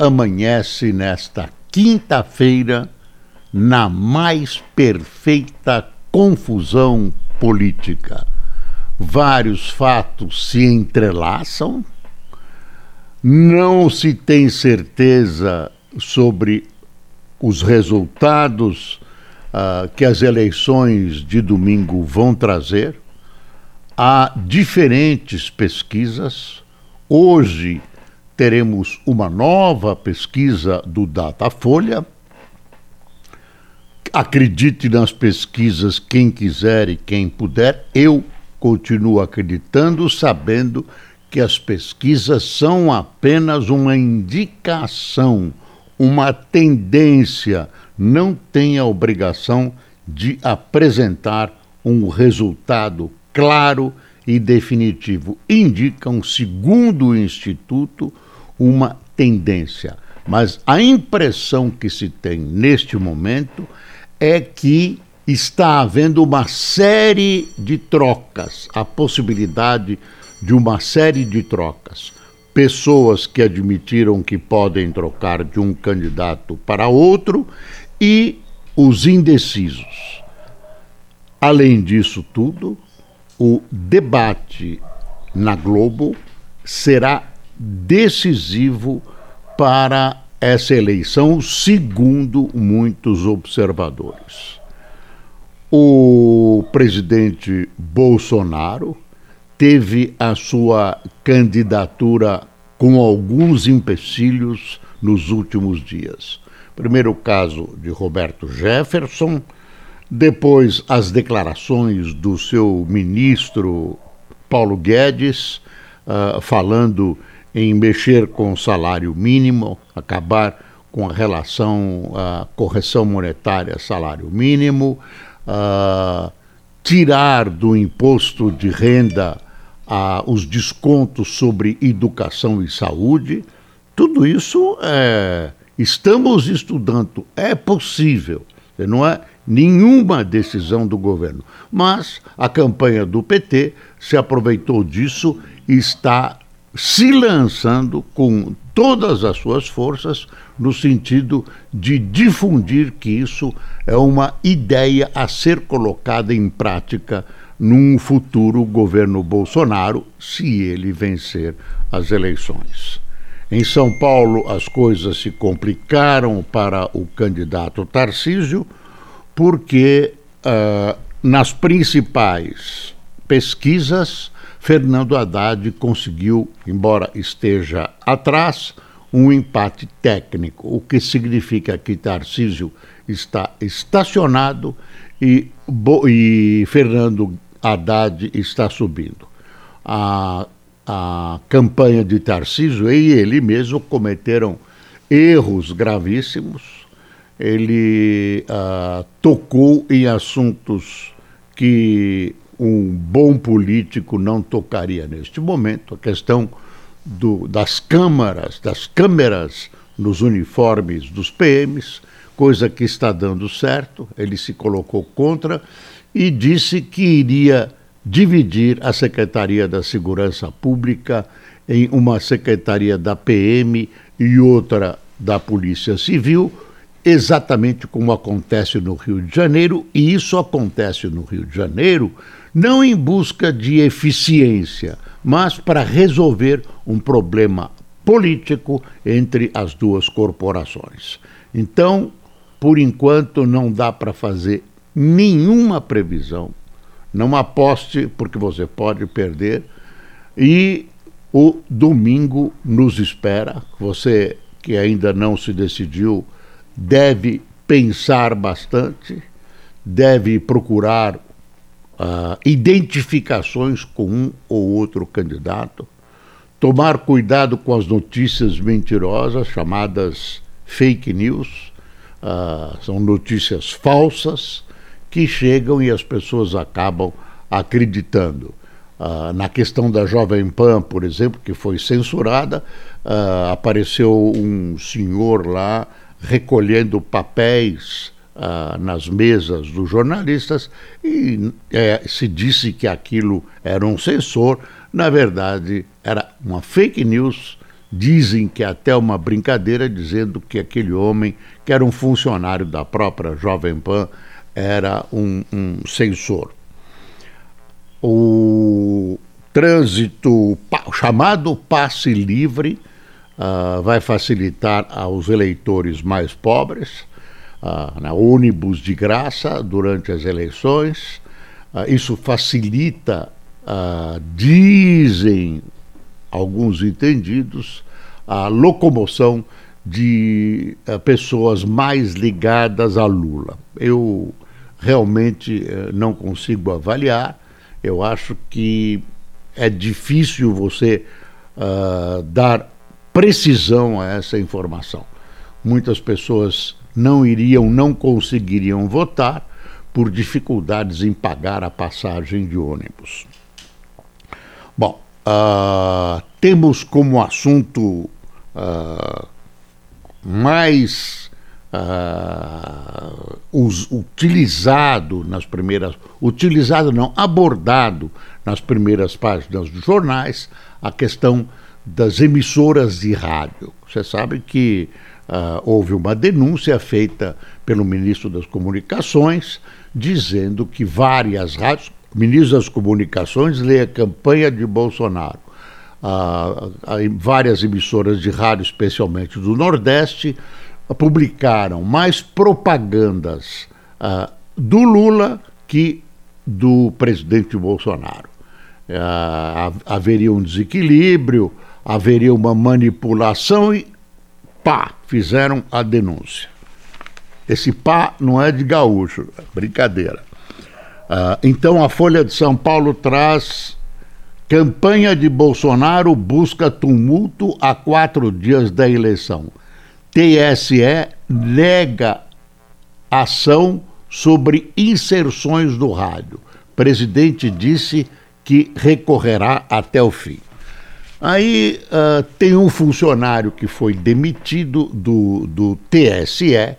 amanhece nesta quinta-feira na mais perfeita confusão política. Vários fatos se entrelaçam, não se tem certeza sobre os resultados uh, que as eleições de domingo vão trazer. Há diferentes pesquisas. Hoje, teremos uma nova pesquisa do Datafolha. Acredite nas pesquisas quem quiser e quem puder. Eu continuo acreditando, sabendo que as pesquisas são apenas uma indicação, uma tendência, não tem a obrigação de apresentar um resultado claro e definitivo. Indicam, segundo o Instituto, uma tendência. Mas a impressão que se tem neste momento é que está havendo uma série de trocas, a possibilidade de uma série de trocas. Pessoas que admitiram que podem trocar de um candidato para outro e os indecisos. Além disso tudo, o debate na Globo será decisivo para essa eleição, segundo muitos observadores. O presidente Bolsonaro teve a sua candidatura com alguns empecilhos nos últimos dias. Primeiro caso de Roberto Jefferson, depois as declarações do seu ministro Paulo Guedes, uh, falando em mexer com o salário mínimo, acabar com a relação, a correção monetária salário mínimo, uh, tirar do imposto de renda uh, os descontos sobre educação e saúde. Tudo isso é, estamos estudando, é possível, não é nenhuma decisão do governo. Mas a campanha do PT se aproveitou disso e está se lançando com todas as suas forças no sentido de difundir que isso é uma ideia a ser colocada em prática num futuro governo Bolsonaro, se ele vencer as eleições. Em São Paulo, as coisas se complicaram para o candidato Tarcísio, porque uh, nas principais pesquisas Fernando Haddad conseguiu, embora esteja atrás, um empate técnico, o que significa que Tarcísio está estacionado e, e Fernando Haddad está subindo. A, a campanha de Tarcísio e ele mesmo cometeram erros gravíssimos. Ele uh, tocou em assuntos que um bom político não tocaria neste momento. A questão do, das câmaras, das câmeras nos uniformes dos PMs, coisa que está dando certo. Ele se colocou contra e disse que iria dividir a Secretaria da Segurança Pública em uma secretaria da PM e outra da Polícia Civil, exatamente como acontece no Rio de Janeiro, e isso acontece no Rio de Janeiro não em busca de eficiência, mas para resolver um problema político entre as duas corporações. Então, por enquanto, não dá para fazer nenhuma previsão. Não aposte, porque você pode perder. E o domingo nos espera. Você que ainda não se decidiu deve pensar bastante, deve procurar uh, identificações com um ou outro candidato, tomar cuidado com as notícias mentirosas, chamadas fake news, uh, são notícias falsas que chegam e as pessoas acabam acreditando. Uh, na questão da Jovem Pan, por exemplo, que foi censurada, uh, apareceu um senhor lá recolhendo papéis uh, nas mesas dos jornalistas e é, se disse que aquilo era um censor. Na verdade, era uma fake news. Dizem que é até uma brincadeira, dizendo que aquele homem, que era um funcionário da própria Jovem Pan, era um, um censor. O trânsito chamado passe livre uh, vai facilitar aos eleitores mais pobres, uh, na ônibus de graça durante as eleições. Uh, isso facilita, dizem alguns entendidos, a locomoção de pessoas mais ligadas a Lula. Eu realmente eh, não consigo avaliar. Eu acho que é difícil você uh, dar precisão a essa informação. Muitas pessoas não iriam, não conseguiriam votar por dificuldades em pagar a passagem de ônibus. Bom, uh, temos como assunto uh, mais uh, us, utilizado nas primeiras, utilizado não, abordado nas primeiras páginas dos jornais a questão das emissoras de rádio. Você sabe que uh, houve uma denúncia feita pelo ministro das Comunicações dizendo que várias rádios, ministro das Comunicações lê a campanha de Bolsonaro. Uh, várias emissoras de rádio, especialmente do Nordeste, publicaram mais propagandas uh, do Lula que do presidente Bolsonaro. Haveria um desequilíbrio, haveria uma manipulação e pá, fizeram a denúncia. Esse pá não é de gaúcho, é brincadeira. Uh, então a Folha de São Paulo traz campanha de Bolsonaro busca tumulto a quatro dias da eleição. TSE nega ação sobre inserções do rádio. Presidente disse que recorrerá até o fim. Aí uh, tem um funcionário que foi demitido do, do TSE. Uh,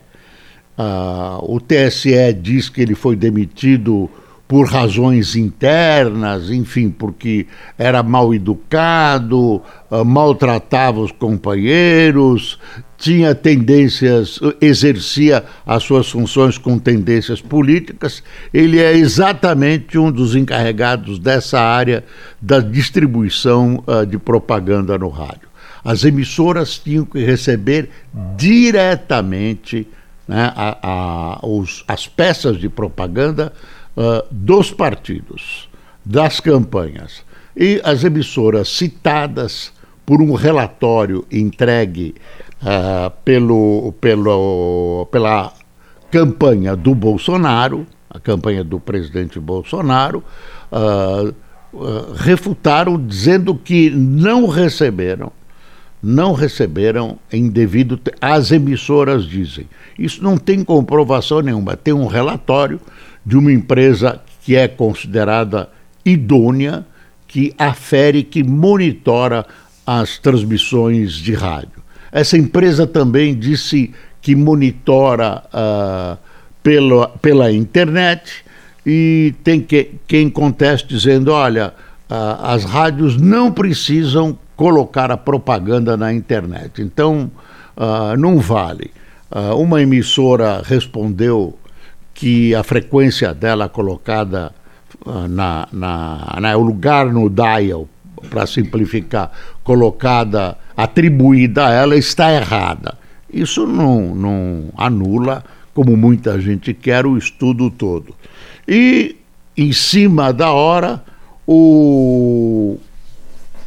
ah, o TSE diz que ele foi demitido por razões internas, enfim, porque era mal educado, uh, maltratava os companheiros, tinha tendências, exercia as suas funções com tendências políticas. Ele é exatamente um dos encarregados dessa área da distribuição uh, de propaganda no rádio. As emissoras tinham que receber diretamente né, a, a, os, as peças de propaganda uh, dos partidos, das campanhas. E as emissoras citadas por um relatório entregue uh, pelo, pelo, pela campanha do Bolsonaro, a campanha do presidente Bolsonaro, uh, uh, refutaram dizendo que não receberam, não receberam em devido. As emissoras dizem. Isso não tem comprovação nenhuma. Tem um relatório de uma empresa que é considerada idônea, que afere, que monitora as transmissões de rádio. Essa empresa também disse que monitora uh, pela, pela internet e tem que, quem conteste dizendo: olha, uh, as rádios não precisam colocar a propaganda na internet, então uh, não vale. uma emissora respondeu que a frequência dela colocada na, na, na o lugar no dial, para simplificar, colocada atribuída a ela está errada. Isso não, não anula, como muita gente quer, o estudo todo. E, em cima da hora, o,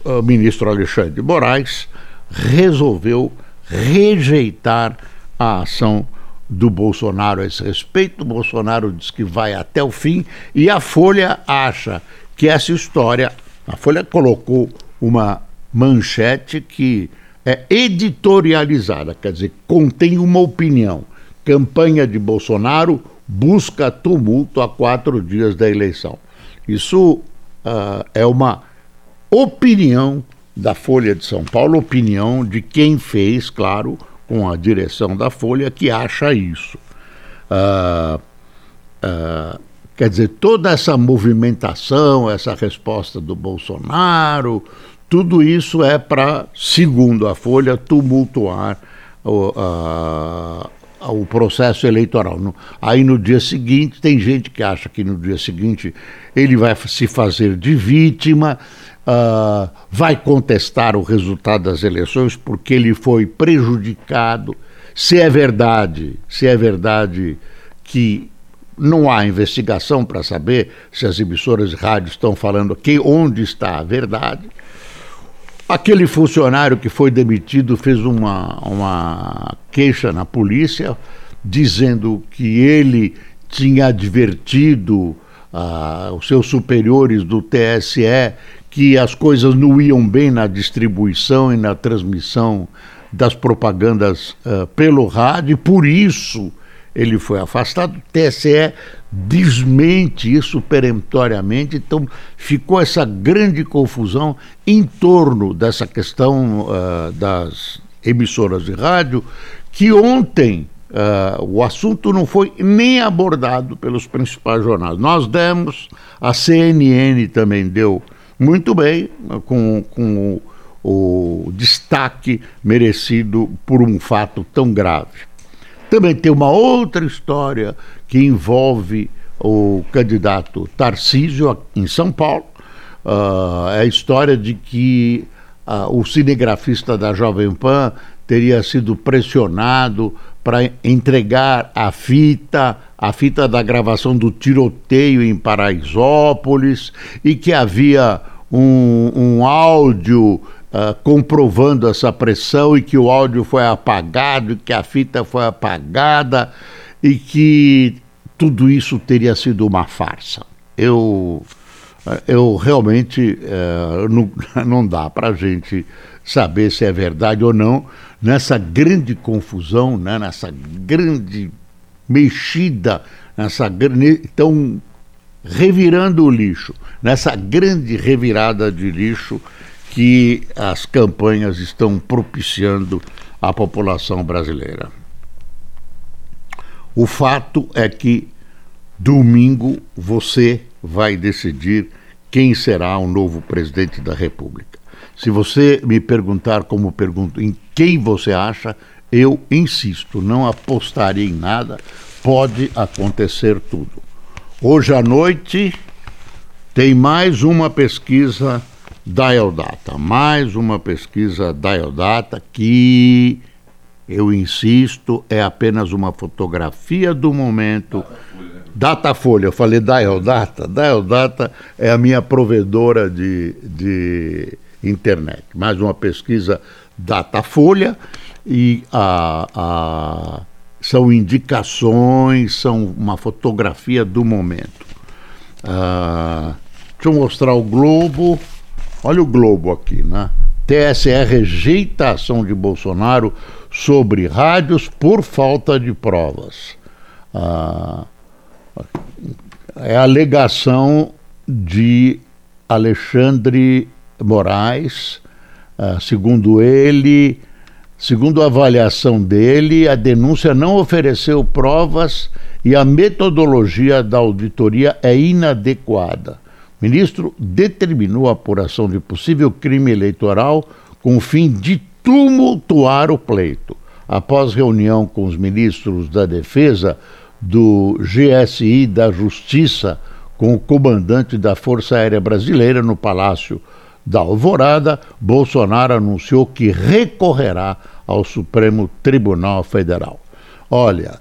o ministro Alexandre de Moraes resolveu rejeitar a ação do Bolsonaro a esse respeito. O Bolsonaro diz que vai até o fim e a Folha acha que essa história. A Folha colocou uma manchete que é editorializada, quer dizer, contém uma opinião. Campanha de Bolsonaro busca tumulto a quatro dias da eleição. Isso uh, é uma opinião da Folha de São Paulo, opinião de quem fez, claro, com a direção da Folha, que acha isso. Uh, uh, quer dizer, toda essa movimentação, essa resposta do Bolsonaro, tudo isso é para, segundo a Folha, tumultuar o, o processo eleitoral. Aí no dia seguinte, tem gente que acha que no dia seguinte ele vai se fazer de vítima, uh, vai contestar o resultado das eleições porque ele foi prejudicado. Se é verdade, se é verdade que não há investigação para saber se as emissoras de rádio estão falando que onde está a verdade. Aquele funcionário que foi demitido fez uma, uma queixa na polícia dizendo que ele tinha advertido ah, os seus superiores do TSE que as coisas não iam bem na distribuição e na transmissão das propagandas ah, pelo rádio, e por isso ele foi afastado. O TSE desmente isso peremptoriamente, então ficou essa grande confusão em torno dessa questão uh, das emissoras de rádio, que ontem uh, o assunto não foi nem abordado pelos principais jornais. Nós demos, a CNN também deu muito bem, com, com o, o destaque merecido por um fato tão grave. Também tem uma outra história que envolve o candidato Tarcísio em São Paulo. Uh, é a história de que uh, o cinegrafista da Jovem Pan teria sido pressionado para entregar a fita, a fita da gravação do tiroteio em Paraisópolis, e que havia um, um áudio uh, comprovando essa pressão e que o áudio foi apagado, que a fita foi apagada e que tudo isso teria sido uma farsa. Eu, eu realmente uh, não, não dá para a gente saber se é verdade ou não nessa grande confusão, né, nessa grande mexida, nessa então revirando o lixo, nessa grande revirada de lixo que as campanhas estão propiciando à população brasileira. O fato é que domingo você vai decidir quem será o novo presidente da República. Se você me perguntar como pergunto em quem você acha, eu insisto, não apostaria em nada, pode acontecer tudo. Hoje à noite tem mais uma pesquisa da Eldata. Mais uma pesquisa da Eldata que, eu insisto, é apenas uma fotografia do momento. Datafolha, eu falei da Eldata. Da Eldata é a minha provedora de, de internet. Mais uma pesquisa Datafolha e a, a, são indicações, são uma fotografia do momento. Ah, deixa eu mostrar o globo. Olha o Globo aqui, né? TSE rejeita a ação de Bolsonaro sobre rádios por falta de provas. Ah, é a alegação de Alexandre Moraes, ah, segundo ele, segundo a avaliação dele, a denúncia não ofereceu provas e a metodologia da auditoria é inadequada ministro determinou a apuração de possível crime eleitoral com o fim de tumultuar o pleito. Após reunião com os ministros da Defesa, do GSI da Justiça, com o comandante da Força Aérea Brasileira no Palácio da Alvorada, Bolsonaro anunciou que recorrerá ao Supremo Tribunal Federal. Olha,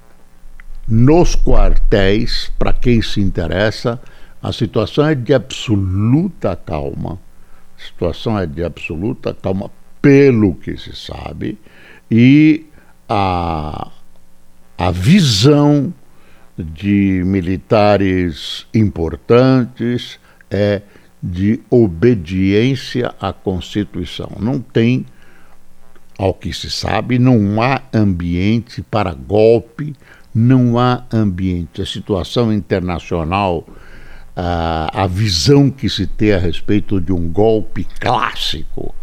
nos quartéis, para quem se interessa, a situação é de absoluta calma. A situação é de absoluta calma, pelo que se sabe, e a, a visão de militares importantes é de obediência à Constituição. Não tem ao que se sabe, não há ambiente para golpe, não há ambiente. A situação internacional, a, a visão que se tem a respeito de um golpe clássico,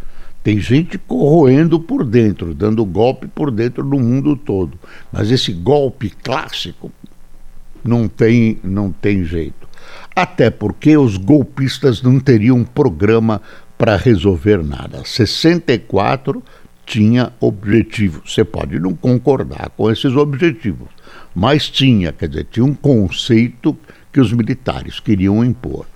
tem gente corroendo por dentro, dando golpe por dentro no mundo todo. Mas esse golpe clássico não tem, não tem jeito. Até porque os golpistas não teriam programa para resolver nada. 64 tinha objetivo. Você pode não concordar com esses objetivos, mas tinha, quer dizer, tinha um conceito que os militares queriam impor.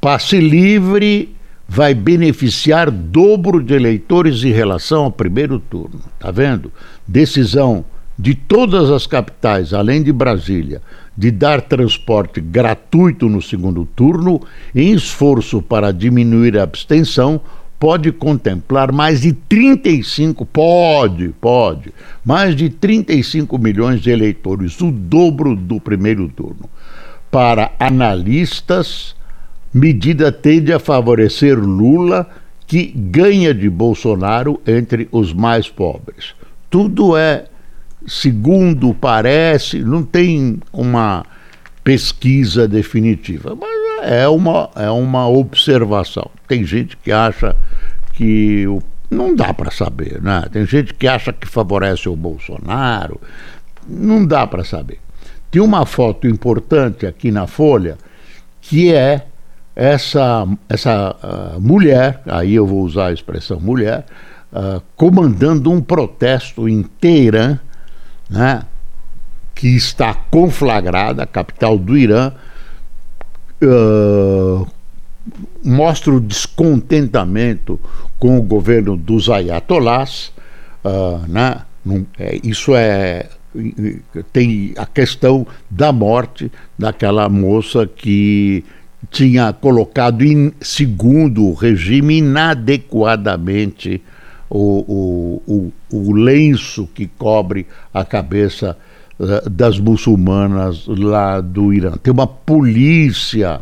passe livre vai beneficiar dobro de eleitores em relação ao primeiro turno. Tá vendo? Decisão de todas as capitais, além de Brasília, de dar transporte gratuito no segundo turno, em esforço para diminuir a abstenção, pode contemplar mais de 35, pode, pode, mais de 35 milhões de eleitores, o dobro do primeiro turno. Para analistas, medida tende a favorecer Lula, que ganha de Bolsonaro entre os mais pobres. Tudo é, segundo parece, não tem uma pesquisa definitiva, mas é uma, é uma observação. Tem gente que acha que o, não dá para saber, né? Tem gente que acha que favorece o Bolsonaro, não dá para saber. Tem uma foto importante aqui na Folha que é essa, essa uh, mulher, aí eu vou usar a expressão mulher, uh, comandando um protesto em Teherã, né, que está conflagrada, a capital do Irã, uh, mostra o descontentamento com o governo dos ayatolás, né, é, isso é tem a questão da morte daquela moça que tinha colocado em segundo regime inadequadamente o, o, o, o lenço que cobre a cabeça uh, das muçulmanas lá do Irã. Tem uma polícia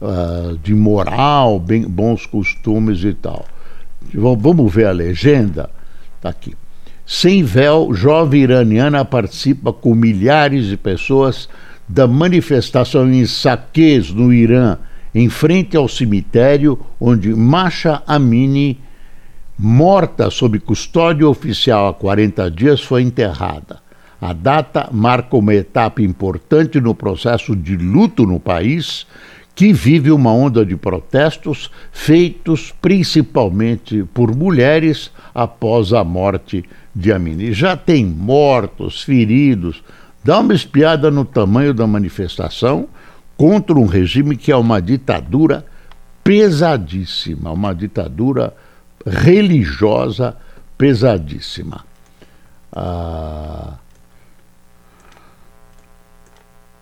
uh, de moral, bem, bons costumes e tal. Vamos ver a legenda? Está aqui. Sem véu, jovem iraniana participa com milhares de pessoas da manifestação em Saqqez, no Irã, em frente ao cemitério onde Masha Amini, morta sob custódia oficial há 40 dias, foi enterrada. A data marca uma etapa importante no processo de luto no país, que vive uma onda de protestos feitos principalmente por mulheres após a morte de Amini. Já tem mortos, feridos. Dá uma espiada no tamanho da manifestação contra um regime que é uma ditadura pesadíssima, uma ditadura religiosa pesadíssima. Ah,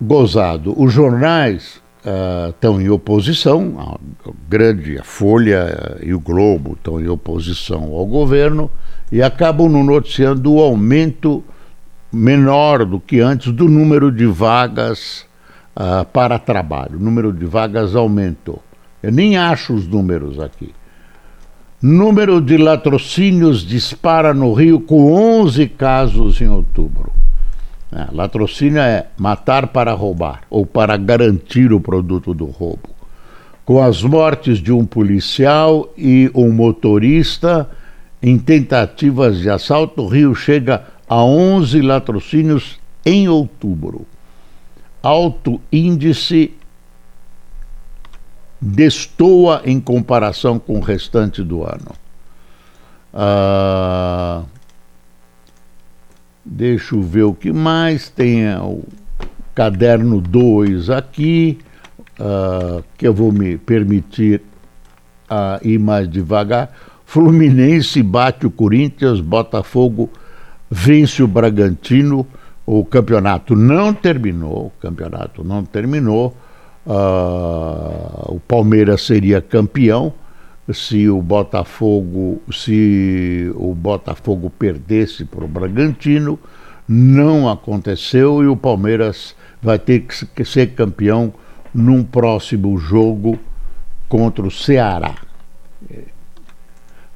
gozado. Os jornais uh, estão em oposição, a grande a Folha e o Globo estão em oposição ao governo e acabam no noticiando o aumento menor do que antes do número de vagas uh, para trabalho. O número de vagas aumentou. Eu nem acho os números aqui. Número de latrocínios dispara no Rio com 11 casos em outubro. É, latrocínio é matar para roubar ou para garantir o produto do roubo. Com as mortes de um policial e um motorista em tentativas de assalto, o Rio chega a 11 latrocínios em outubro. Alto índice destoa em comparação com o restante do ano. Ah, Deixa eu ver o que mais. Tem o caderno 2 aqui, uh, que eu vou me permitir uh, ir mais devagar. Fluminense bate o Corinthians, Botafogo vence o Bragantino. O campeonato não terminou, o campeonato não terminou. Uh, o Palmeiras seria campeão se o Botafogo, se o Botafogo perdesse para o Bragantino, não aconteceu e o Palmeiras vai ter que ser campeão num próximo jogo contra o Ceará.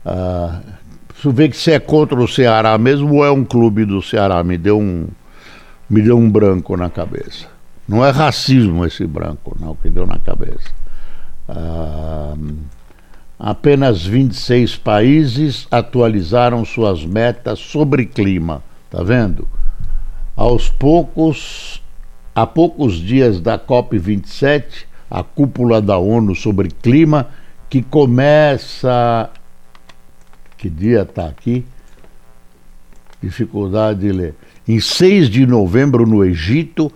Ah, Preciso ver que se é contra o Ceará mesmo ou é um clube do Ceará. Me deu um, me deu um branco na cabeça. Não é racismo esse branco, não, que deu na cabeça. Ah, apenas 26 países atualizaram suas metas sobre clima. Tá vendo? Aos poucos, há poucos dias da COP27, a cúpula da ONU sobre clima, que começa que dia está aqui? Dificuldade de ler. Em 6 de novembro, no Egito,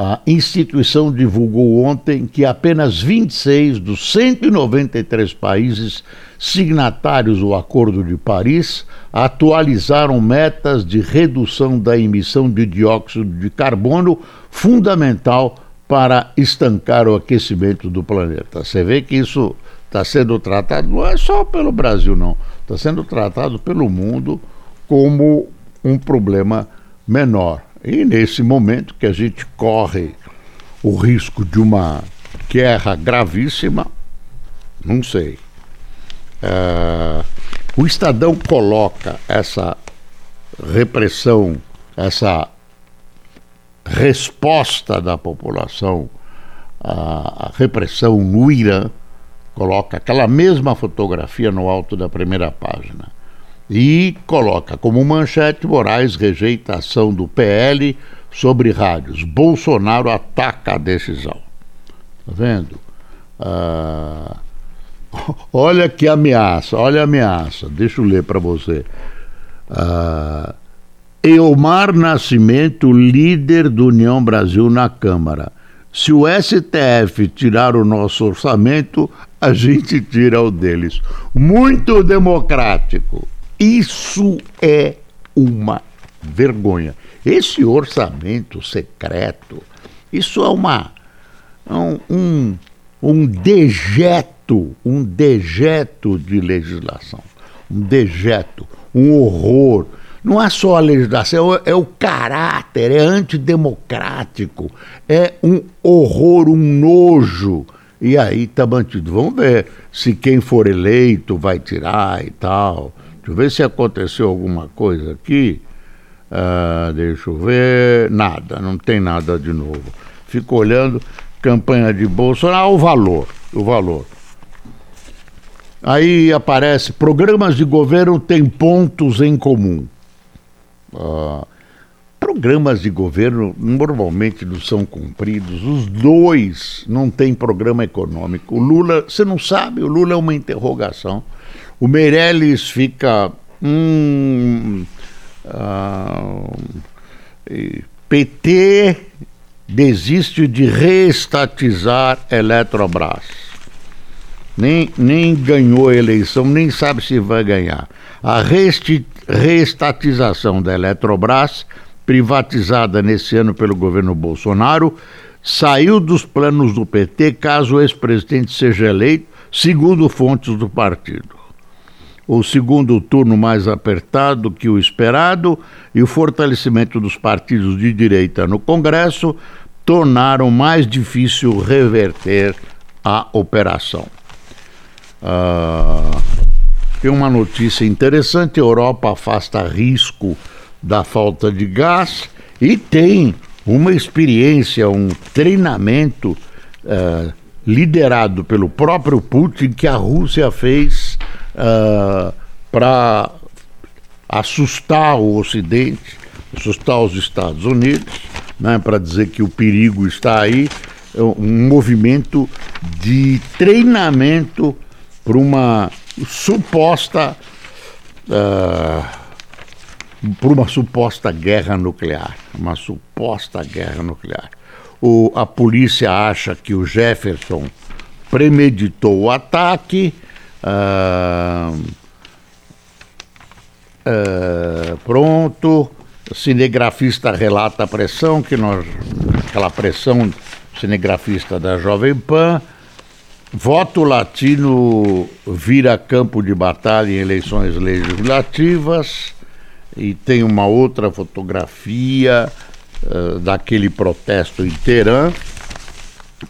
a instituição divulgou ontem que apenas 26 dos 193 países signatários do Acordo de Paris atualizaram metas de redução da emissão de dióxido de carbono, fundamental para estancar o aquecimento do planeta. Você vê que isso está sendo tratado não é só pelo Brasil, não está sendo tratado pelo mundo como um problema menor. E nesse momento que a gente corre o risco de uma guerra gravíssima, não sei. É, o Estadão coloca essa repressão, essa resposta da população à repressão no Irã coloca aquela mesma fotografia no alto da primeira página e coloca como manchete Moraes rejeita a ação do PL sobre rádios. Bolsonaro ataca a decisão. Tá vendo? Ah, olha que ameaça, olha a ameaça. Deixa eu ler para você. Ah, Eomar Nascimento, líder do União Brasil na Câmara. Se o STF tirar o nosso orçamento, a gente tira o deles. Muito democrático. Isso é uma vergonha. Esse orçamento secreto, isso é uma um, um, um dejeto, um dejeto de legislação, um dejeto, um horror. Não é só a legislação, é, é o caráter, é antidemocrático, é um horror, um nojo e aí tá mantido. Vamos ver se quem for eleito vai tirar e tal. Deixa eu ver se aconteceu alguma coisa aqui. Uh, deixa eu ver. Nada, não tem nada de novo. Fico olhando, campanha de Bolsonaro, ah, o valor, o valor. Aí aparece, programas de governo têm pontos em comum. Uh, Programas de governo normalmente não são cumpridos, os dois não têm programa econômico. O Lula, você não sabe, o Lula é uma interrogação. O Meirelles fica. Hum, ah, PT desiste de reestatizar Eletrobras. Nem, nem ganhou a eleição, nem sabe se vai ganhar. A reestatização da Eletrobras privatizada nesse ano pelo governo Bolsonaro, saiu dos planos do PT caso o ex-presidente seja eleito, segundo fontes do partido. O segundo turno mais apertado que o esperado e o fortalecimento dos partidos de direita no Congresso tornaram mais difícil reverter a operação. Ah, tem uma notícia interessante: a Europa afasta risco da falta de gás e tem uma experiência, um treinamento uh, liderado pelo próprio Putin que a Rússia fez uh, para assustar o Ocidente, assustar os Estados Unidos, né, para dizer que o perigo está aí, é um movimento de treinamento para uma suposta uh, por uma suposta guerra nuclear, uma suposta guerra nuclear. O, a polícia acha que o Jefferson premeditou o ataque. Ah, ah, pronto, cinegrafista relata a pressão que nós, aquela pressão cinegrafista da Jovem Pan. Voto latino vira campo de batalha em eleições legislativas e tem uma outra fotografia uh, daquele protesto em Teherã.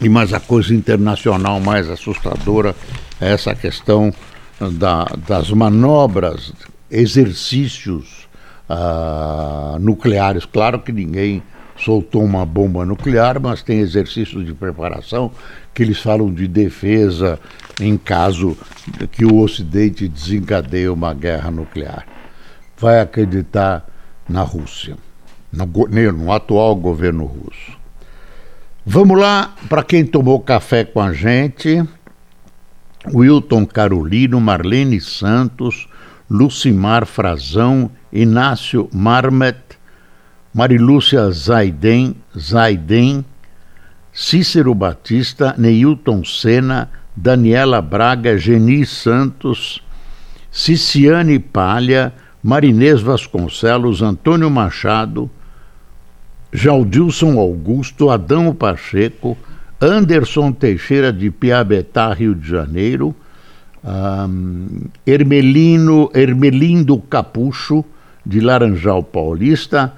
E mas a coisa internacional mais assustadora essa questão da, das manobras, exercícios uh, nucleares. Claro que ninguém soltou uma bomba nuclear, mas tem exercícios de preparação que eles falam de defesa em caso que o Ocidente desencadeie uma guerra nuclear. Vai acreditar na Rússia, no, no atual governo russo. Vamos lá, para quem tomou café com a gente, Wilton Carolino, Marlene Santos, Lucimar Frazão, Inácio Marmet, Marilúcia Zaiden, Zaiden, Cícero Batista, Neilton Sena, Daniela Braga, Geni Santos, Ciciane Palha, Marinês Vasconcelos, Antônio Machado, Jaldilson Augusto, Adão Pacheco, Anderson Teixeira de Piabetá, Rio de Janeiro, um, Ermelino, Ermelindo Capucho, de Laranjal Paulista,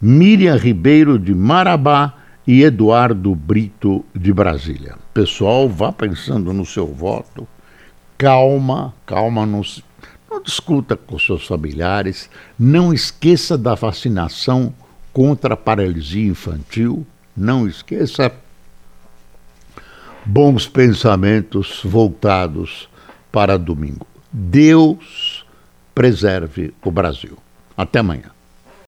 Miriam Ribeiro de Marabá e Eduardo Brito de Brasília. Pessoal, vá pensando no seu voto. Calma, calma, não, não discuta com seus familiares. Não esqueça da vacinação contra a paralisia infantil. Não esqueça. Bons pensamentos voltados para domingo. Deus preserve o Brasil. Até amanhã.